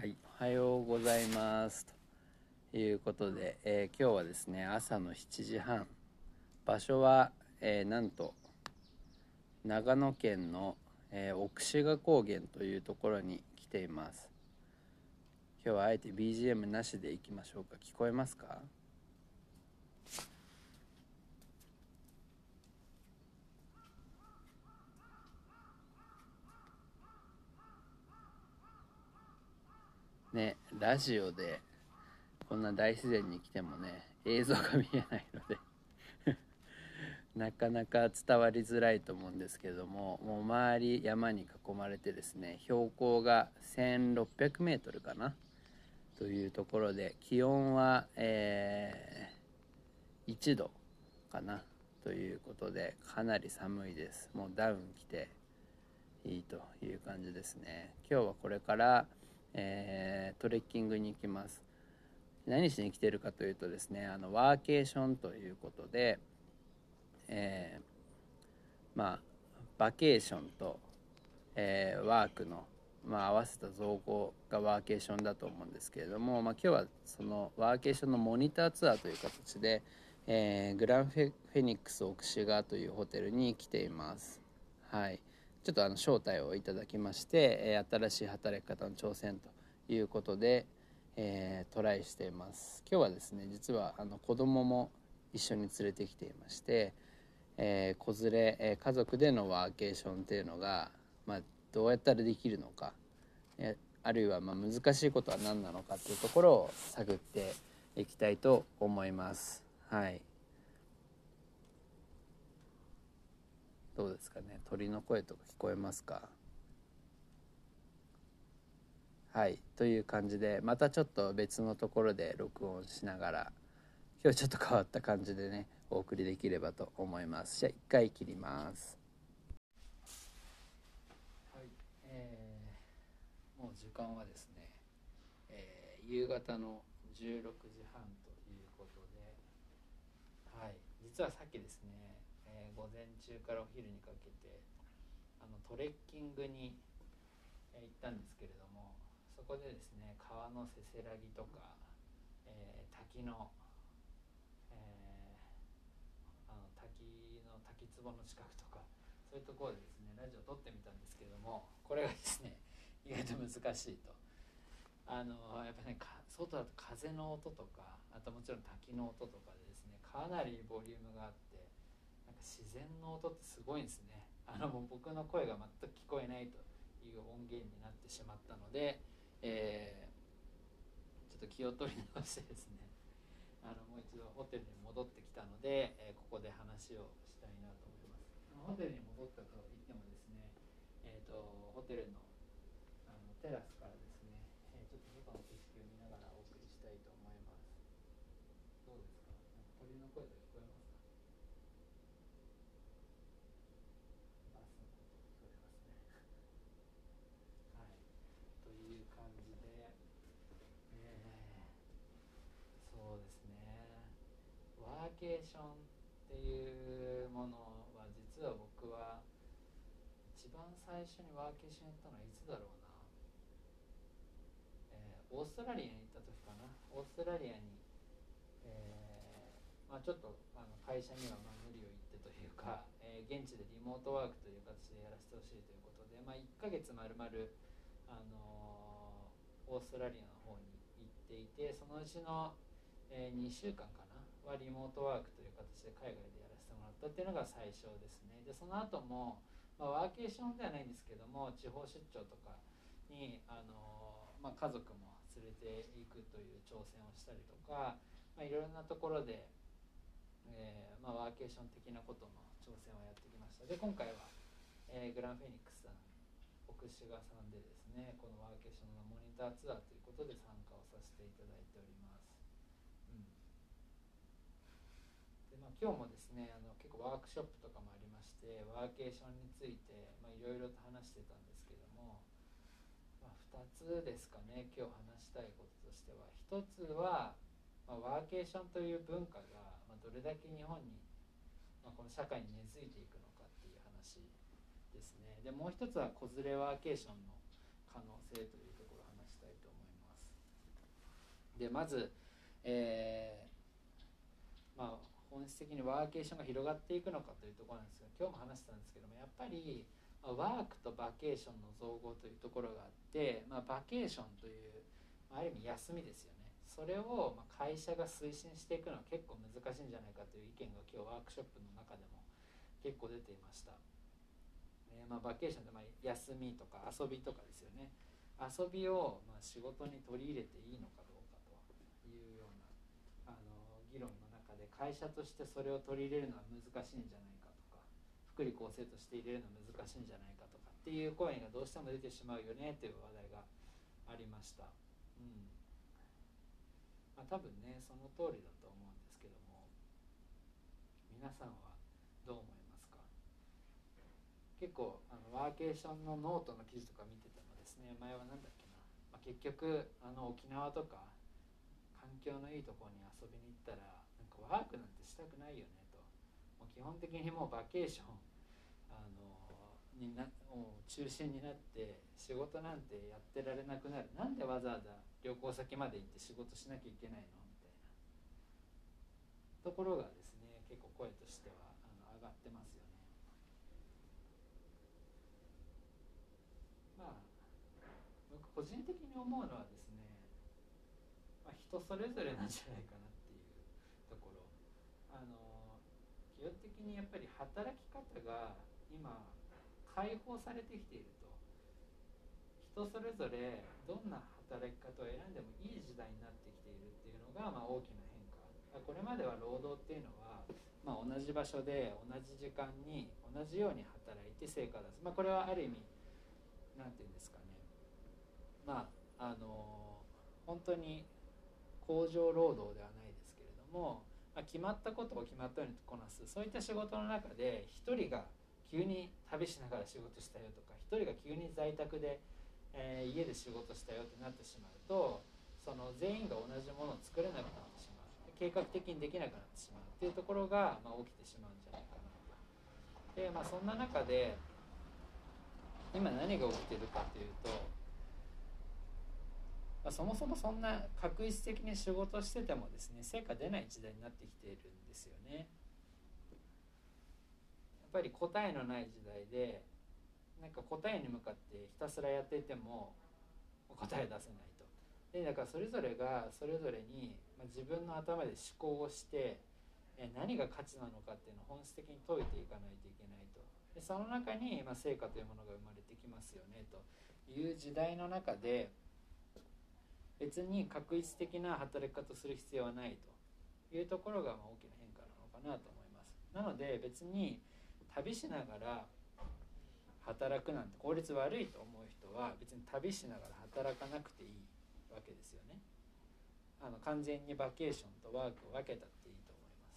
はい、おはようございます。ということで、えー今日はですね朝の7時半。場所は、えーなんと長野県の、えー奥志賀高原というところに来ています。今日はあえて BGM なしでいきましょうか。聞こえますか？ねラジオでこんな大自然に来てもね映像が見えないので なかなか伝わりづらいと思うんですけどももう周り山に囲まれてですね標高が 1600m かなというところで気温は、えー1度かなということでかなり寒いです。もうダウン着ていいという感じですね。今日はこれから、えートレッキングに行きます何しに来てるかというとですねあのワーケーションということでえーまあバケーションと、えーワークの、まあ、合わせた造語がワーケーションだと思うんですけれども、まあ、今日はそのワーケーションのモニターツアーという形で、えーグランフェニックス奥志賀というホテルに来ています。はい、ちょっとあの招待をいただきまして、え新しい働き方の挑戦ということで、えートライしています。今日はですね実はあの子供も一緒に連れてきていまして、えー子連れ、えー家族でのワーケーションっていうのが、まあ、どうやったらできるのか、えあるいはまあ難しいことは何なのかっていうところを探っていきたいと思います。はい。どうですかね？鳥の声とか聞こえますか？はいという感じでまたちょっと別のところで録音しながら今日ちょっと変わった感じでねお送りできればと思います。じゃあ一回切ります。はいえー、もう時間はですね、えー夕方の16時半ということではい実はさっきですね、午前中からお昼にかけてあのトレッキングに行ったんですけれどもそこでですね川のせせらぎとか、えー滝の、えーあの滝の滝壺の近くとかそういうところでですねラジオ撮ってみたんですけれどもこれがですね 意外と難しいと。あのやっぱね外だと風の音とかあともちろん滝の音とかでですねかなりボリュームがあってなんか自然の音ってすごいんですね。あのもう僕の声が全く聞こえないという音源になってしまったので、えーちょっと気を取り直してですね。あのもう一度ホテルに戻ってきたので、えーここで話をしたいなと思います。ホテルに戻ったと言ってもですね、えー、とホテルのあのテラスからですね、えーちょっと外の景色を見ながらお送りしたいと思います。どうですか？なんか鳥の声で聞こえますかバスの音聞こえますねはいという感じで、えーそうですねワーケーションっていうものは実は僕は一番最初にワーケーションやったのはいつだろうな、えーオーストラリアに行った時かな。オーストラリアに、えーまあ、ちょっとあの会社には無理を言ってというか、えー現地でリモートワークという形でやらせてほしいということで、まあ、1ヶ月まるまるあのオーストラリアの方に行っていてそのうちの、え2週間かなはリモートワークという形で海外でやらせてもらったっていうのが最初ですね。でその後も、まあ、ワーケーションではないんですけども地方出張とかに、あのーまあ、家族も連れていくという挑戦をしたりとか、まあ、いろいろなところで、えーまあ、ワーケーション的なことの挑戦をやってきました。で今回は、えーグランフェニックスさん奥志賀さんでですねこのワーケーションのモニターツアーということで参加をさせていただいております、うんでまあ、今日もですねあの結構ワークショップとかもありましてワーケーションについていろいろと話してたんですけども、まあ、2つですかね今日話したいこととしては。1つは、まあ、ワーケーションという文化が、ま、どれだけ日本に、まあ、この社会に根付いていくのかっていう話ですね。でもう一つは子連れワーケーションの可能性というところを話したいと思います。でまず、えー、まあ本質的にワーケーションが広がっていくのかというところなんですが今日も話してたんですけどもやっぱりワークとバケーションの造語というところがあって、まあ、バケーションというある意味休みですよね。それをま会社が推進していくのは結構難しいんじゃないかという意見が今日ワークショップの中でも結構出ていました、えー、ま、バケーションってま休みとか遊びとかですよね。遊びをま仕事に取り入れていいのかどうかというようなあの議論の会社としてそれを取り入れるのは難しいんじゃないかとか福利厚生として入れるのは難しいんじゃないかとかっていう声がどうしても出てしまうよねという話題がありました。うんまあ、多分ねその通りだと思うんですけども皆さんはどう思いますか？結構あのワーケーションのノートの記事とか見ててもですね前は何だっけな、まあ、結局あの沖縄とか環境のいいところに遊びに行ったらワークなんてしたくないよねと。もう基本的にもうバケーション。あのになもう中心になって仕事なんてやってられなくなる。なんでわざわざ旅行先まで行って仕事しなきゃいけないのみたいな。ところがですね結構声としてはあの上がってますよね。まあ僕個人的に思うのはですね、まあ、人それぞれなんじゃないかなと。あの基本的にやっぱり働き方が今解放されてきていると人それぞれどんな働き方を選んでもいい時代になってきているっていうのが、まあ、大きな変化。これまでは労働っていうのは、まあ、同じ場所で同じ時間に同じように働いて成果を出す、まあ、これはある意味何て言うんですかね。まああの本当に工場労働ではないですけれども、まあ、決まったことを決まったようにこなす。そういった仕事の中で1人が急に旅しながら仕事したよとか1人が急に在宅でえー、家で仕事したよってなってしまうとその全員が同じものを作れなくなってしまう。計画的にできなくなってしまう。っていうところが、まあ、起きてしまうんじゃないかなと。でまあそんな中で今何が起きてるかというと、まあ、そもそもそんな確実的に仕事しててもですね成果出ない時代になってきているんですよね。やっぱり答えのない時代でなんか答えに向かってひたすらやっていても答え出せないと。でだからそれぞれがそれぞれに、ま自分の頭で思考をしてえ何が価値なのかっていうのを本質的に解いていかないといけないと。でその中に、ま成果というものが生まれてきますよねという時代の中で別に確一的な働き方をする必要はないというところがま大きな変化なのかなと思います。なので別に旅しながら働くなんて効率悪いと思う人は別に旅しながら働かなくていいわけですよね。あの完全にバケーションとワークを分けたっていいと思いま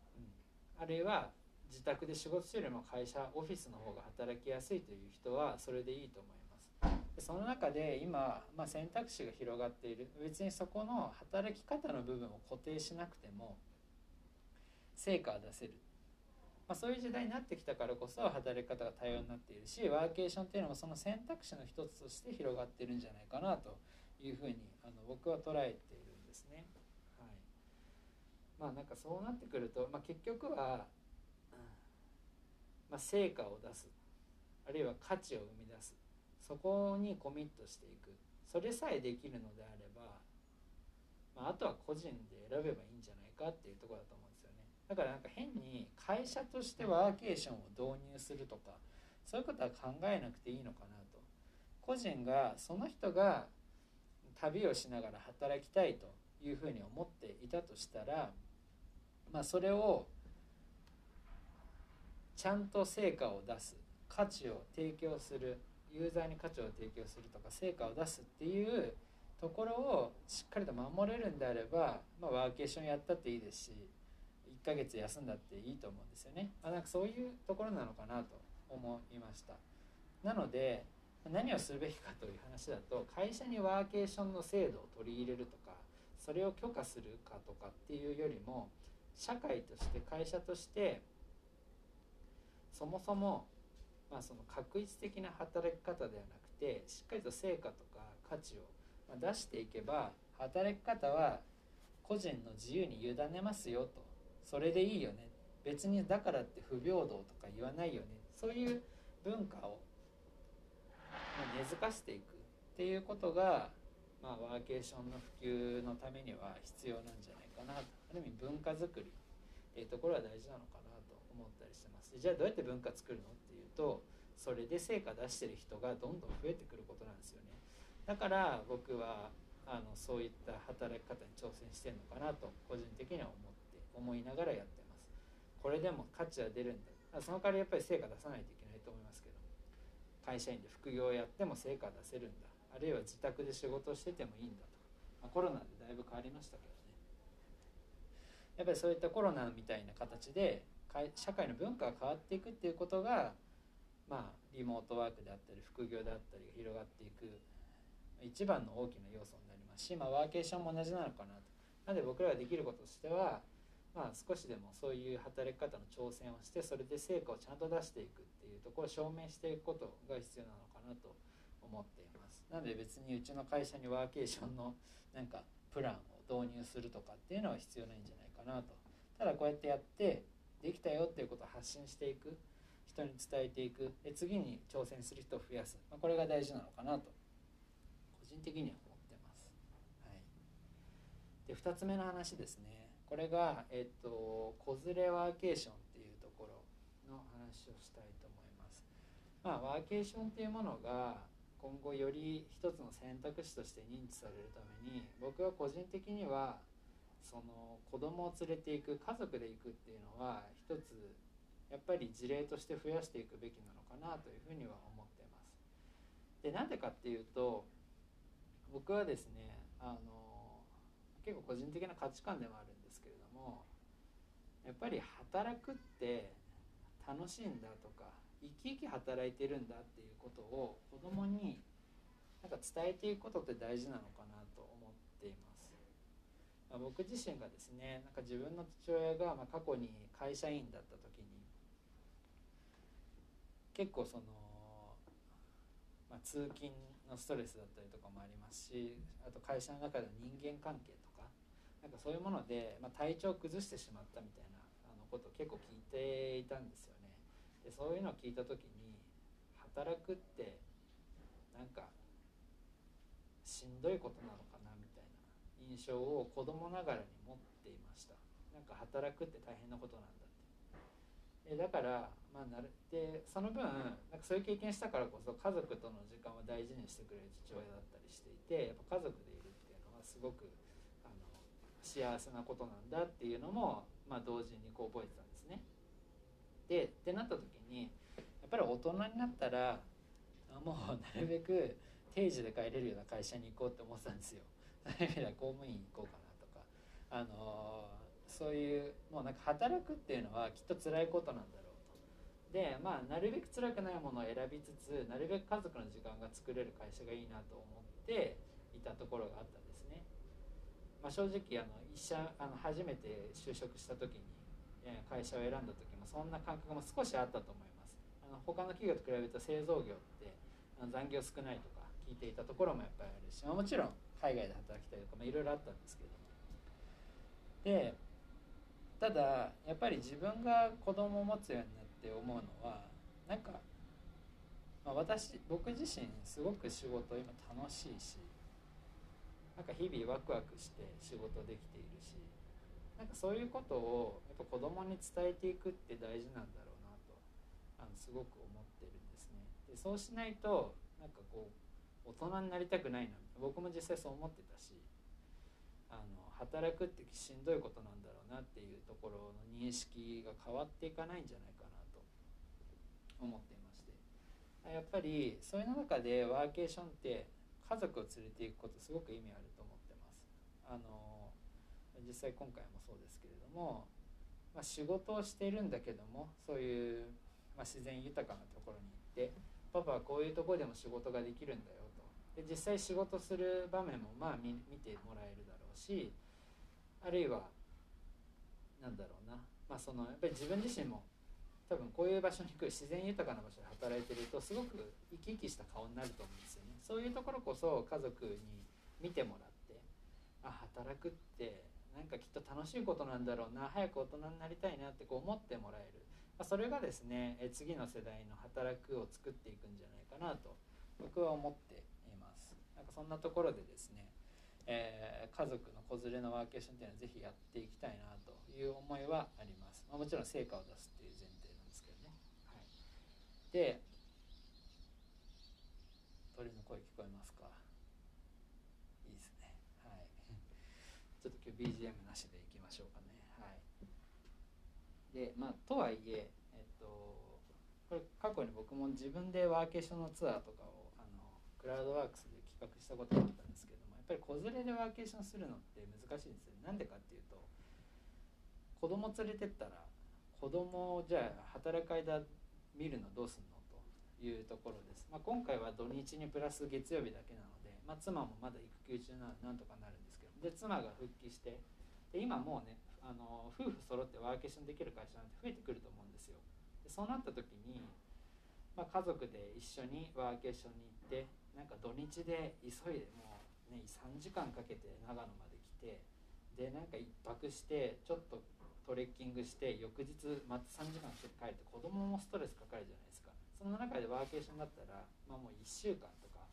す、うん、あるいは自宅で仕事するよりも会社オフィスの方が働きやすいという人はそれでいいと思います。その中で今、まあ、選択肢が広がっている。別にそこの働き方の部分を固定しなくても成果を出せる。まあ、そういう時代になってきたからこそ働き方が多様になっているしワーケーションっていうのもその選択肢の一つとして広がってるんじゃないかなというふうにあの僕は捉えているんですね。はい、まあなんかそうなってくると、まあ、結局は、まあ、成果を出す。あるいは価値を生み出す。そこにコミットしていくそれさえできるのであれば、まあ、あとは個人で選べばいいんじゃないかっていうとこだと思うんですよね。だからなんか変に会社としてワーケーションを導入するとかそういうことは考えなくていいのかなと個人がその人が旅をしながら働きたいというふうに思っていたとしたらまあそれをちゃんと成果を出す価値を提供するユーザーに価値を提供するとか成果を出すっていうところをしっかりと守れるんであれば、まあ、ワーケーションやったっていいですし1ヶ月休んだっていいと思うんですよね、まあ、なんかそういうところなのかなと思いました。なので何をするべきかという話だと会社にワーケーションの制度を取り入れるとかそれを許可するかとかっていうよりも社会として会社としてそもそもまあその確一的な働き方ではなくてしっかりと成果とか価値を、出していけば働き方は個人の自由に委ねますよと。それでいいよね。別にだからって不平等とか言わないよね。そういう文化を根付かせていくっていうことが、まあ、ワーケーションの普及のためには必要なんじゃないかなと。ある意味文化づくりっていうところは大事なのかな。思ったりしてます。じゃあどうやって文化作るのっていうとそれで成果出してる人がどんどん増えてくることなんですよね。だから僕はあのそういった働き方に挑戦してるのかなと個人的には思って思いながらやってます。これでも価値は出るんだ。その代わりやっぱり成果出さないといけないと思いますけど。会社員で副業をやっても成果出せるんだ。あるいは自宅で仕事をしててもいいんだと。か、まあ、コロナでだいぶ変わりましたけどね。やっぱりそういったコロナみたいな形で社会の文化が変わっていくっていうことがまあリモートワークであったり副業であったりが広がっていく一番の大きな要素になります。し、まあ、ワーケーションも同じなのかなと。なので僕らができることとしては、まあ、少しでもそういう働き方の挑戦をしてそれで成果をちゃんと出していくっていうところを証明していくことが必要なのかなと思っています。なので別にうちの会社にワーケーションのなんかプランを導入するとかっていうのは必要ないんじゃないかなと。ただこうやってやってできたよっていうことを発信していく人に伝えていく。で次に挑戦する人を増やす、まあ、これが大事なのかなと。個人的には思ってます。はい、で2つ目の話ですね。これが、えっと、子連れワーケーションっていうところの話をしたいと思います。まあ、ワーケーションっていうものが今後より一つの選択肢として認知されるために僕は個人的にはその子供を連れていく家族で行くっていうのは一つやっぱり事例として増やしていくべきなのかなというふうには思ってます。でなんでかっていうと僕はですねあの結構個人的な価値観でもあるんですけれどもやっぱり働くって楽しいんだとか生き生き働いてるんだっていうことを子供になんか伝えていくことって大事なのかなと思、まあ、僕自身がですねなんか自分の父親がま過去に会社員だった時に結構その、まあ、通勤のストレスだったりとかもありますしあと会社の中での人間関係とかなんかそういうもので、まあ、体調を崩してしまったみたいなあのことを結構聞いていたんですよね。でそういうのを聞いた時に働くってなんかしんどいことなのか印象を子供ながらに持っていましたなんか働くって大変なことなんだってだからまあ、なるでその分なんかそういう経験したからこそ家族との時間を大事にしてくれる父親だったりしていてやっぱ家族でいるっていうのはすごくあの幸せなことなんだっていうのも、まあ、同時にこう覚えてたんですね。でってなった時にやっぱり大人になったらもうなるべく定時で帰れるような会社に行こうって思ってたんですよ。そういう意味では公務員行こうかなとかあのそういうもうなんか働くっていうのはきっと辛いことなんだろうと。でまあなるべく辛くないものを選びつつなるべく家族の時間が作れる会社がいいなと思っていたところがあったんですね、まあ、正直あの一社あの初めて就職した時に会社を選んだ時もそんな感覚も少しあったと思います。あの他の企業と比べると製造業って残業少ないとか聞いていたところもやっぱりあるし、まあ、もちろん海外で働きたいとかまあいろいろあったんですけど。でただやっぱり自分が子供を持つようになって思うのはなんか、まあ、私僕自身すごく仕事今楽しいしなんか日々ワクワクして仕事できているしなんかそういうことをやっぱ子供に伝えていくって大事なんだろうなとあのすごく思ってるんですね。でそうしないとなんかこう大人になりたくないな僕も実際そう思ってたしあの働くってしんどいことなんだろうなっていうところの認識が変わっていかないんじゃないかなと思っていまして。やっぱりそういう中でワーケーションって家族を連れていくことすごく意味あると思ってます。あの実際今回もそうですけれども、まあ、仕事をしているんだけどもそういう、まあ、自然豊かなところに行ってパパはこういうとこでも仕事ができるんだよで実際仕事する場面もまあ見てもらえるだろうしあるいはなんだろうな、まあ、そのやっぱり自分自身も多分こういう場所に来る自然豊かな場所で働いてるとすごく生き生きした顔になると思うんですよね。そういうところこそ家族に見てもらってあ働くってなんかきっと楽しいことなんだろうな早く大人になりたいなってこう思ってもらえる、まあ、それがですねえ次の世代の働くを作っていくんじゃないかなと僕は思ってそんなところでですね、えー、家族の子連れのワーケーションっていうのはぜひやっていきたいなという思いはあります、まあ、もちろん成果を出すっていう前提なんですけどね、はい、で鳥の声聞こえますか？いいですね。はい。ちょっと今日 BGM なしでいきましょうかね。はい。でまあとはいええっとこれ過去に僕も自分でワーケーションのツアーとかをクラウドワークスで企画したことがあったんですけどもやっぱり子連れでワーケーションするのって難しいんですよなんでかっていうと子供連れてったら子供をじゃあ働く間見るのどうすんのというところです、まあ、今回は土日にプラス月曜日だけなので、まあ、妻もまだ育休中ななんとかなるんですけどで妻が復帰してで今もうねあの夫婦揃ってワーケーションできる会社なんて増えてくると思うんですよ。でそうなった時に、まあ、家族で一緒にワーケーションに行ってなんか土日で急いでもうね3時間かけて長野まで来てでなんか1泊してちょっとトレッキングして翌日また3時間して帰って子供もストレスかかるじゃないですか。その中でワーケーションだったら、まあ、もう1週間とか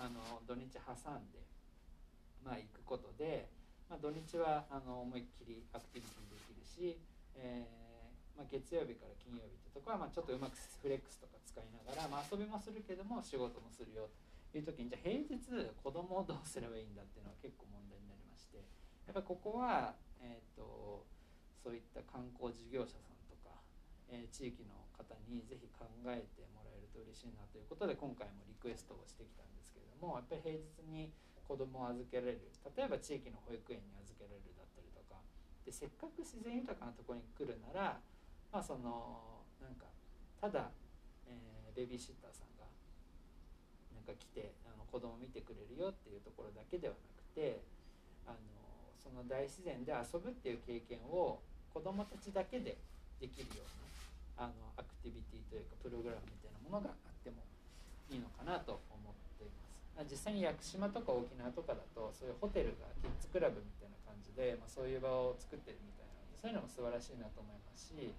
あの土日挟んで、まあ、行くことで、まあ、土日はあの思いっきりアクティビティできるし、えーま、月曜日から金曜日ってとこは、ま、ちょっとうまくフレックスとか使いながら、ま、遊びもするけども仕事もするよという時にじゃあ平日子供をどうすればいいんだっていうのは結構問題になりましてやっぱここは、えーとそういった観光事業者さんとかえー、地域の方にぜひ考えてもらえると嬉しいなということで今回もリクエストをしてきたんですけれどもやっぱり平日に子供を預けられる例えば地域の保育園に預けられるだったりとかでせっかく自然豊かなところに来るならまあそのなんかただ、えー、ベビーシッターさんか来てあの子供見てくれるよっていうところだけではなくてあのその大自然で遊ぶっていう経験を子供たちだけでできるようなあのアクティビティというかプログラムみたいなものがあってもいいのかなと思っています。実際に屋久島とか沖縄とかだとそういうホテルがキッズクラブみたいな感じで、まあ、そういう場を作ってるみたいなのでそういうのも素晴らしいなと思いますし、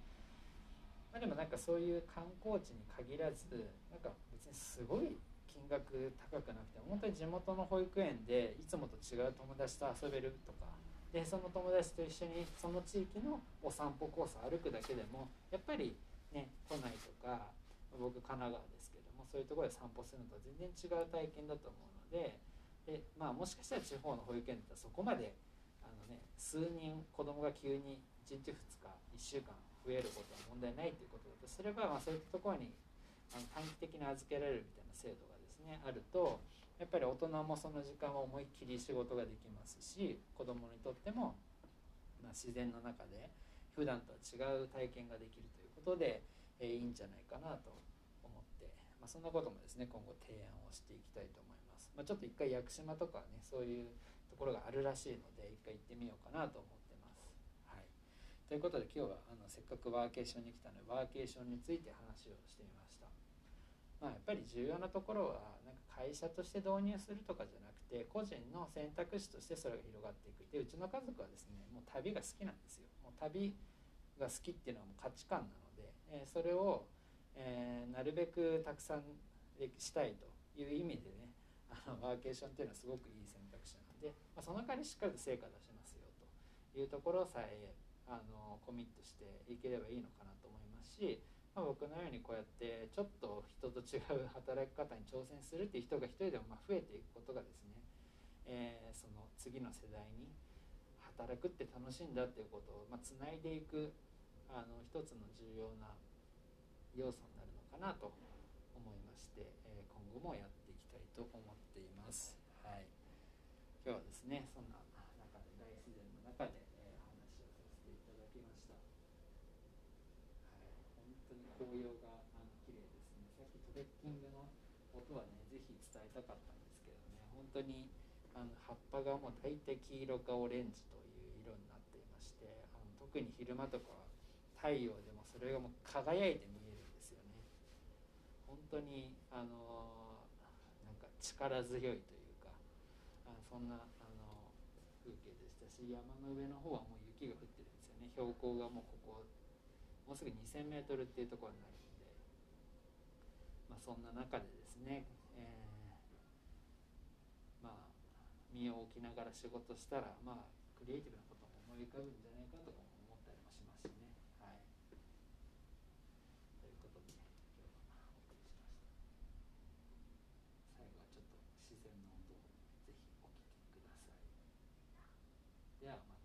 まあ、でもなんかそういう観光地に限らずなんか別にすごい額高くなくて本当に地元の保育園でいつもと違う友達と遊べるとかでその友達と一緒にその地域のお散歩コースを歩くだけでもやっぱりね、都内とか僕神奈川ですけどもそういうところで散歩するのと全然違う体験だと思うのでで、まあ、もしかしたら地方の保育園だったらそこまであの、ね、数人子供が急に1日2日1週間増えることは問題ないということだとすれば、まあ、そういったところにあの短期的に預けられるみたいな制度がですねあるとやっぱり大人もその時間は思いっきり仕事ができますし子供にとっても、まあ、自然の中で普段とは違う体験ができるということで、えー、いいんじゃないかなと思って、まあ、そんなこともですね今後提案をしていきたいと思います、まあ、ちょっと一回屋久島とかねそういうところがあるらしいので一回行ってみようかなと思ってます、はい、ということで今日はあのせっかくワーケーションに来たのでワーケーションについて話をしてみました。まあ、やっぱり重要なところはなんか会社として導入するとかじゃなくて個人の選択肢としてそれが広がっていく。でうちの家族はですねもう旅が好きなんですよ。もう旅が好きっていうのはもう価値観なのでえそれを、えー、なるべくたくさんしたいという意味でねあのワーケーションっていうのはすごくいい選択肢なので、まあ、その代わりしっかりと成果出しますよというところさえあのコミットしていければいいのかなと思いますし、まあ、僕のようにこうやってちょっと人と違う働き方に挑戦するっていう人が一人でもま増えていくことがですね、えー、その次の世代に働くって楽しいんだっていうことを、まあ、つないでいくあの一つの重要な要素になるのかなと思いまして、え今後もやっていきたいと思っています。はい、今日はですねそんな中で大自然の中で、え話をさせていただきました。はい、本当に紅葉があの綺麗ですね。さっきトレッキングの音はねぜひ伝えたかったんですけどね。本当にあの葉っぱがもう大体黄色かオレンジという色になっていましてあの特に昼間とかは太陽でもそれがもう輝いて見えるんですよね。本当にあのなんか力強いというかあそんなあの風景でしたし山の上の方はもう雪が降ってるんですよね。標高がもうここもうすぐ 2000m っていうところになるんで、まあ、そんな中でですね、えー、まあ身を置きながら仕事したらまあクリエイティブなことも思い浮かぶんじゃないかとか思ったりもしますしね。はい、ということで、今日はお送りしました。最後はちょっと自然の音をぜひお聴きください。ではまた